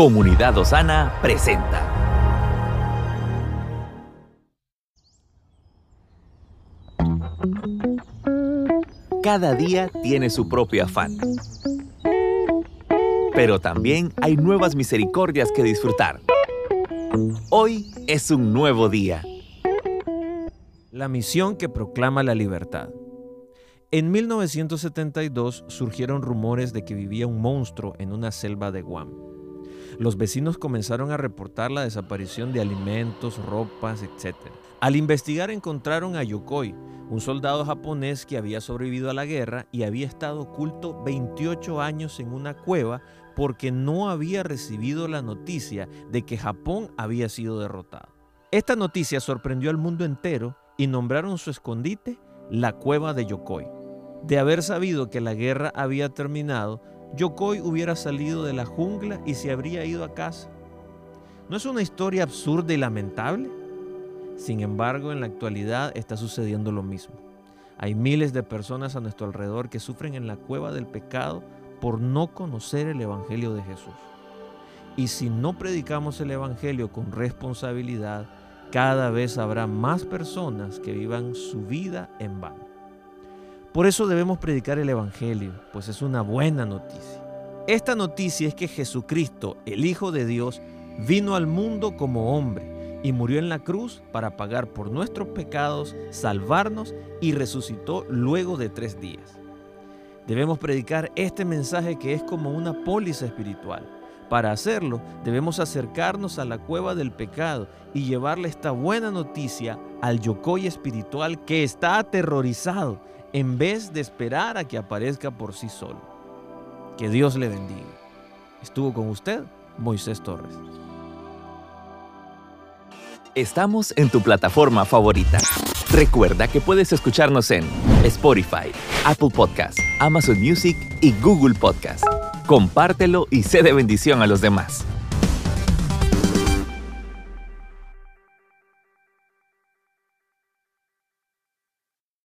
Comunidad Osana presenta. Cada día tiene su propio afán. Pero también hay nuevas misericordias que disfrutar. Hoy es un nuevo día. La misión que proclama la libertad. En 1972 surgieron rumores de que vivía un monstruo en una selva de Guam. Los vecinos comenzaron a reportar la desaparición de alimentos, ropas, etc. Al investigar encontraron a Yokoi, un soldado japonés que había sobrevivido a la guerra y había estado oculto 28 años en una cueva porque no había recibido la noticia de que Japón había sido derrotado. Esta noticia sorprendió al mundo entero y nombraron su escondite la cueva de Yokoi. De haber sabido que la guerra había terminado, Yokoi hubiera salido de la jungla y se habría ido a casa. ¿No es una historia absurda y lamentable? Sin embargo, en la actualidad está sucediendo lo mismo. Hay miles de personas a nuestro alrededor que sufren en la cueva del pecado por no conocer el Evangelio de Jesús. Y si no predicamos el Evangelio con responsabilidad, cada vez habrá más personas que vivan su vida en vano. Por eso debemos predicar el Evangelio, pues es una buena noticia. Esta noticia es que Jesucristo, el Hijo de Dios, vino al mundo como hombre y murió en la cruz para pagar por nuestros pecados, salvarnos y resucitó luego de tres días. Debemos predicar este mensaje que es como una póliza espiritual. Para hacerlo, debemos acercarnos a la cueva del pecado y llevarle esta buena noticia al yocoy espiritual que está aterrorizado en vez de esperar a que aparezca por sí solo. Que Dios le bendiga. Estuvo con usted Moisés Torres. Estamos en tu plataforma favorita. Recuerda que puedes escucharnos en Spotify, Apple Podcast, Amazon Music y Google Podcast. Compártelo y sé de bendición a los demás.